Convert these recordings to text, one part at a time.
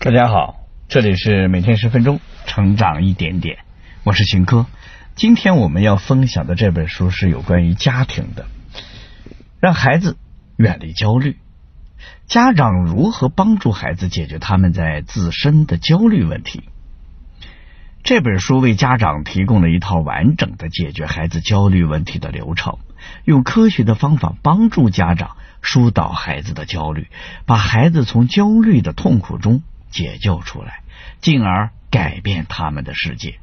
大家好，这里是每天十分钟，成长一点点，我是秦科。今天我们要分享的这本书是有关于家庭的，让孩子远离焦虑，家长如何帮助孩子解决他们在自身的焦虑问题。这本书为家长提供了一套完整的解决孩子焦虑问题的流程，用科学的方法帮助家长疏导孩子的焦虑，把孩子从焦虑的痛苦中。解救出来，进而改变他们的世界。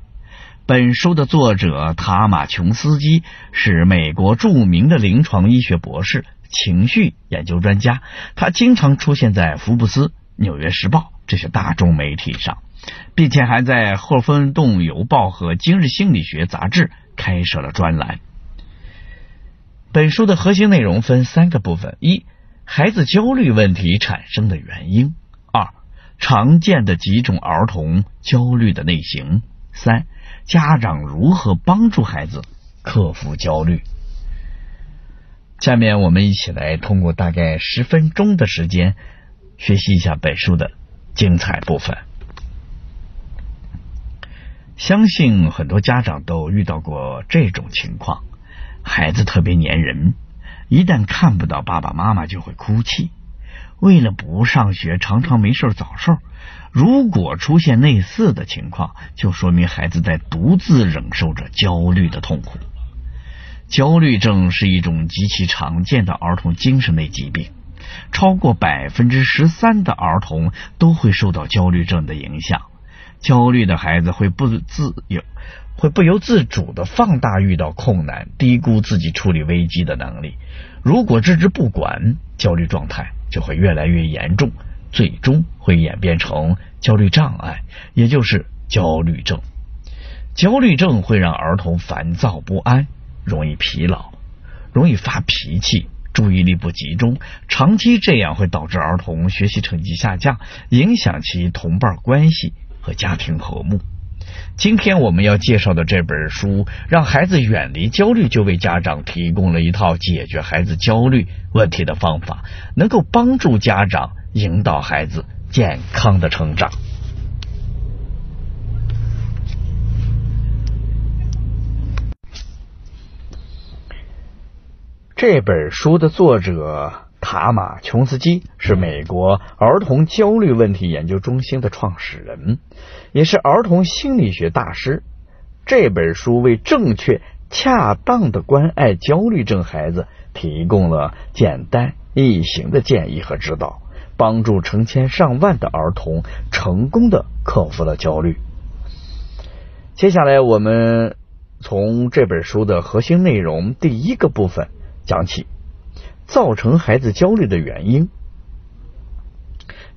本书的作者塔马琼斯基是美国著名的临床医学博士、情绪研究专家，他经常出现在《福布斯》《纽约时报》这些大众媒体上，并且还在《霍芬顿邮报》和《今日心理学》杂志开设了专栏。本书的核心内容分三个部分：一、孩子焦虑问题产生的原因。常见的几种儿童焦虑的类型。三、家长如何帮助孩子克服焦虑？下面我们一起来通过大概十分钟的时间，学习一下本书的精彩部分。相信很多家长都遇到过这种情况：孩子特别粘人，一旦看不到爸爸妈妈就会哭泣。为了不上学，常常没事早受。如果出现类似的情况，就说明孩子在独自忍受着焦虑的痛苦。焦虑症是一种极其常见的儿童精神类疾病，超过百分之十三的儿童都会受到焦虑症的影响。焦虑的孩子会不自由，会不由自主的放大遇到困难，低估自己处理危机的能力。如果置之不管，焦虑状态。就会越来越严重，最终会演变成焦虑障碍，也就是焦虑症。焦虑症会让儿童烦躁不安，容易疲劳，容易发脾气，注意力不集中。长期这样会导致儿童学习成绩下降，影响其同伴关系和家庭和睦。今天我们要介绍的这本书《让孩子远离焦虑》，就为家长提供了一套解决孩子焦虑问题的方法，能够帮助家长引导孩子健康的成长。这本书的作者。塔马琼斯基是美国儿童焦虑问题研究中心的创始人，也是儿童心理学大师。这本书为正确、恰当的关爱焦虑症孩子提供了简单易行的建议和指导，帮助成千上万的儿童成功的克服了焦虑。接下来，我们从这本书的核心内容第一个部分讲起。造成孩子焦虑的原因，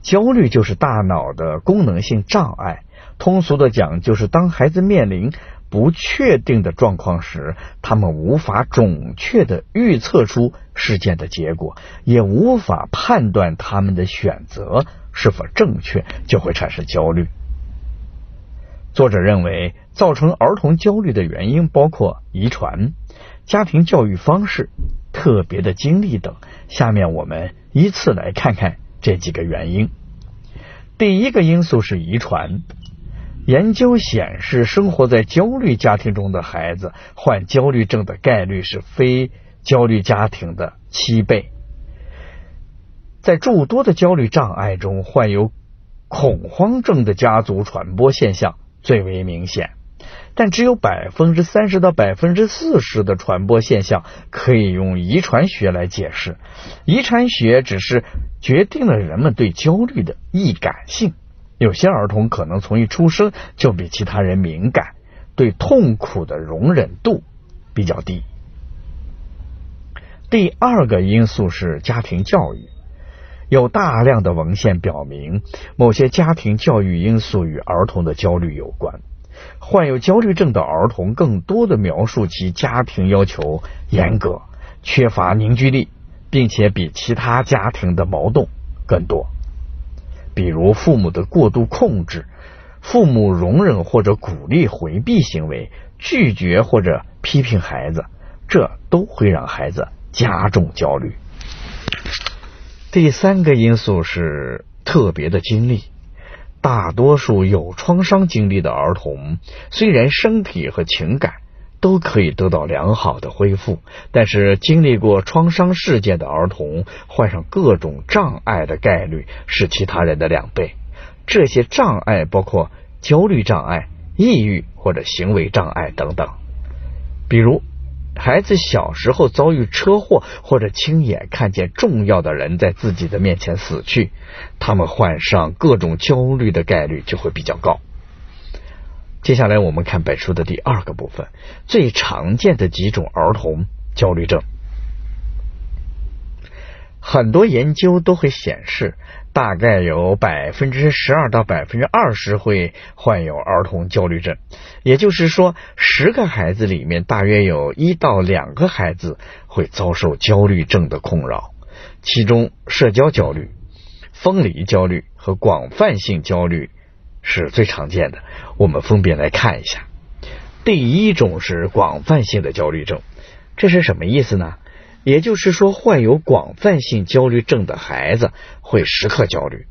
焦虑就是大脑的功能性障碍。通俗的讲，就是当孩子面临不确定的状况时，他们无法准确的预测出事件的结果，也无法判断他们的选择是否正确，就会产生焦虑。作者认为，造成儿童焦虑的原因包括遗传、家庭教育方式。特别的经历等，下面我们依次来看看这几个原因。第一个因素是遗传。研究显示，生活在焦虑家庭中的孩子患焦虑症的概率是非焦虑家庭的七倍。在诸多的焦虑障碍中，患有恐慌症的家族传播现象最为明显。但只有百分之三十到百分之四十的传播现象可以用遗传学来解释。遗传学只是决定了人们对焦虑的易感性。有些儿童可能从一出生就比其他人敏感，对痛苦的容忍度比较低。第二个因素是家庭教育，有大量的文献表明，某些家庭教育因素与儿童的焦虑有关。患有焦虑症的儿童更多的描述其家庭要求严格、缺乏凝聚力，并且比其他家庭的矛盾更多。比如父母的过度控制、父母容忍或者鼓励回避行为、拒绝或者批评孩子，这都会让孩子加重焦虑。第三个因素是特别的经历。大多数有创伤经历的儿童，虽然身体和情感都可以得到良好的恢复，但是经历过创伤事件的儿童患上各种障碍的概率是其他人的两倍。这些障碍包括焦虑障碍、抑郁或者行为障碍等等。比如，孩子小时候遭遇车祸，或者亲眼看见重要的人在自己的面前死去，他们患上各种焦虑的概率就会比较高。接下来我们看本书的第二个部分，最常见的几种儿童焦虑症。很多研究都会显示，大概有百分之十二到百分之二十会患有儿童焦虑症，也就是说，十个孩子里面大约有一到两个孩子会遭受焦虑症的困扰。其中，社交焦虑、分离焦虑和广泛性焦虑是最常见的。我们分别来看一下。第一种是广泛性的焦虑症，这是什么意思呢？也就是说，患有广泛性焦虑症的孩子会时刻焦虑，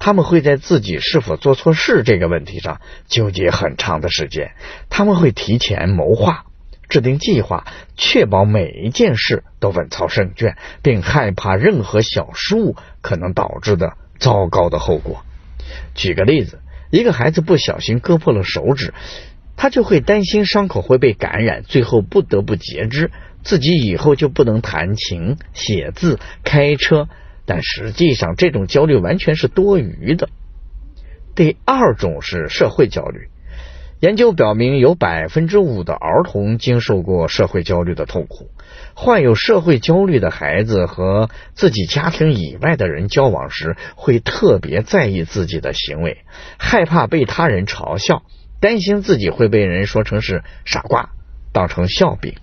他们会在自己是否做错事这个问题上纠结很长的时间，他们会提前谋划、制定计划，确保每一件事都稳操胜券，并害怕任何小失误可能导致的糟糕的后果。举个例子，一个孩子不小心割破了手指，他就会担心伤口会被感染，最后不得不截肢。自己以后就不能弹琴、写字、开车，但实际上这种焦虑完全是多余的。第二种是社会焦虑，研究表明有百分之五的儿童经受过社会焦虑的痛苦。患有社会焦虑的孩子和自己家庭以外的人交往时，会特别在意自己的行为，害怕被他人嘲笑，担心自己会被人说成是傻瓜，当成笑柄。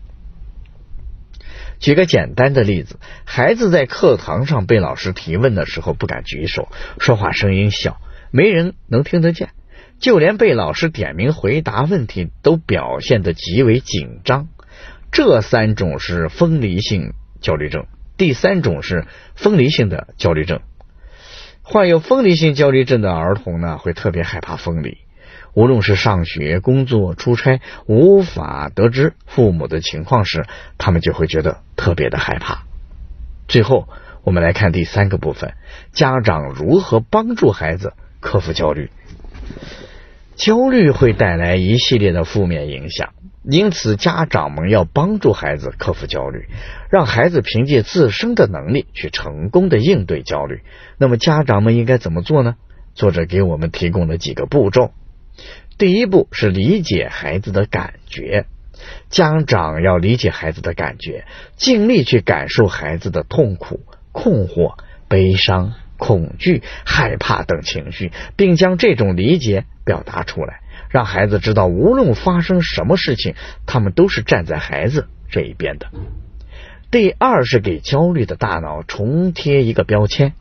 举个简单的例子，孩子在课堂上被老师提问的时候不敢举手，说话声音小，没人能听得见，就连被老师点名回答问题都表现得极为紧张。这三种是分离性焦虑症，第三种是分离性的焦虑症。患有分离性焦虑症的儿童呢，会特别害怕分离。无论是上学、工作、出差，无法得知父母的情况时，他们就会觉得特别的害怕。最后，我们来看第三个部分：家长如何帮助孩子克服焦虑。焦虑会带来一系列的负面影响，因此家长们要帮助孩子克服焦虑，让孩子凭借自身的能力去成功的应对焦虑。那么，家长们应该怎么做呢？作者给我们提供了几个步骤。第一步是理解孩子的感觉，家长要理解孩子的感觉，尽力去感受孩子的痛苦、困惑、悲伤、恐惧、害怕等情绪，并将这种理解表达出来，让孩子知道，无论发生什么事情，他们都是站在孩子这一边的。第二是给焦虑的大脑重贴一个标签。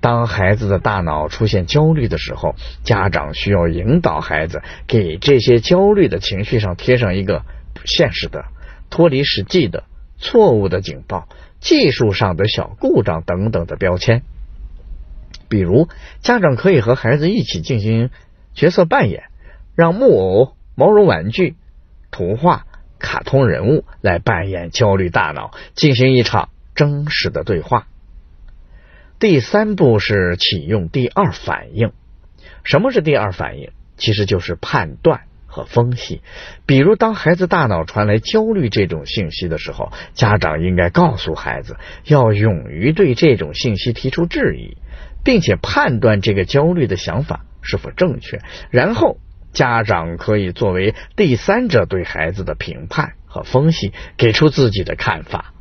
当孩子的大脑出现焦虑的时候，家长需要引导孩子给这些焦虑的情绪上贴上一个不现实的、脱离实际的、错误的警报、技术上的小故障等等的标签。比如，家长可以和孩子一起进行角色扮演，让木偶、毛绒玩具、图画、卡通人物来扮演焦虑大脑，进行一场真实的对话。第三步是启用第二反应。什么是第二反应？其实就是判断和分析。比如，当孩子大脑传来焦虑这种信息的时候，家长应该告诉孩子要勇于对这种信息提出质疑，并且判断这个焦虑的想法是否正确。然后，家长可以作为第三者对孩子的评判和分析，给出自己的看法。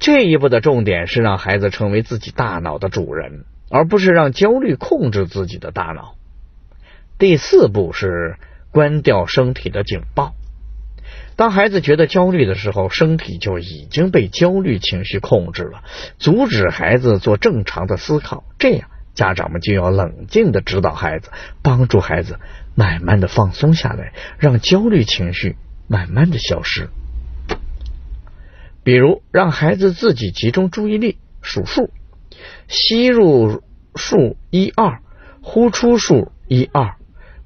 这一步的重点是让孩子成为自己大脑的主人，而不是让焦虑控制自己的大脑。第四步是关掉身体的警报。当孩子觉得焦虑的时候，身体就已经被焦虑情绪控制了。阻止孩子做正常的思考，这样家长们就要冷静的指导孩子，帮助孩子慢慢的放松下来，让焦虑情绪慢慢的消失。比如，让孩子自己集中注意力数数，吸入数一二，呼出数一二，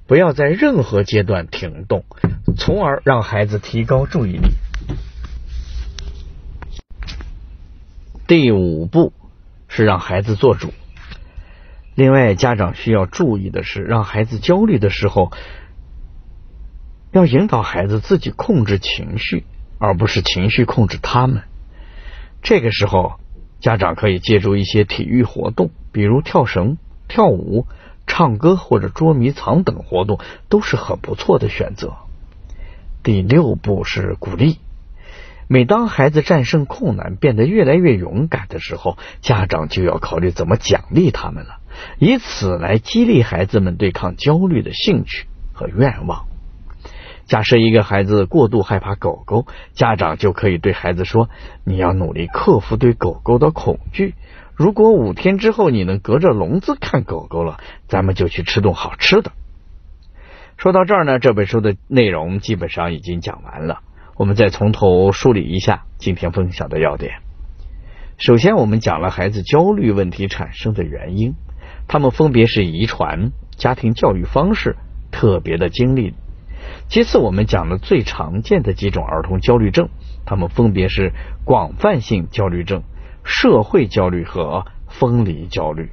不要在任何阶段停动，从而让孩子提高注意力。第五步是让孩子做主。另外，家长需要注意的是，让孩子焦虑的时候，要引导孩子自己控制情绪，而不是情绪控制他们。这个时候，家长可以借助一些体育活动，比如跳绳、跳舞、唱歌或者捉迷藏等活动，都是很不错的选择。第六步是鼓励。每当孩子战胜困难，变得越来越勇敢的时候，家长就要考虑怎么奖励他们了，以此来激励孩子们对抗焦虑的兴趣和愿望。假设一个孩子过度害怕狗狗，家长就可以对孩子说：“你要努力克服对狗狗的恐惧。如果五天之后你能隔着笼子看狗狗了，咱们就去吃顿好吃的。”说到这儿呢，这本书的内容基本上已经讲完了。我们再从头梳理一下今天分享的要点。首先，我们讲了孩子焦虑问题产生的原因，他们分别是遗传、家庭教育方式、特别的经历。其次，我们讲了最常见的几种儿童焦虑症，他们分别是广泛性焦虑症、社会焦虑和分离焦虑。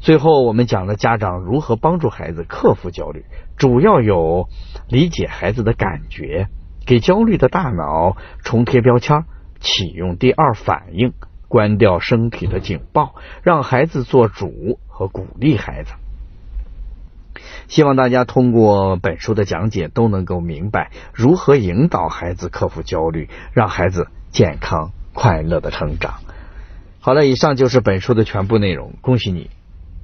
最后，我们讲了家长如何帮助孩子克服焦虑，主要有理解孩子的感觉。给焦虑的大脑重贴标签，启用第二反应，关掉身体的警报，让孩子做主和鼓励孩子。希望大家通过本书的讲解，都能够明白如何引导孩子克服焦虑，让孩子健康快乐的成长。好了，以上就是本书的全部内容。恭喜你，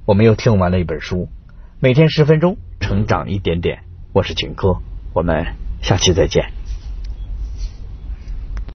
我们又听完了一本书。每天十分钟，成长一点点。我是景哥，我们下期再见。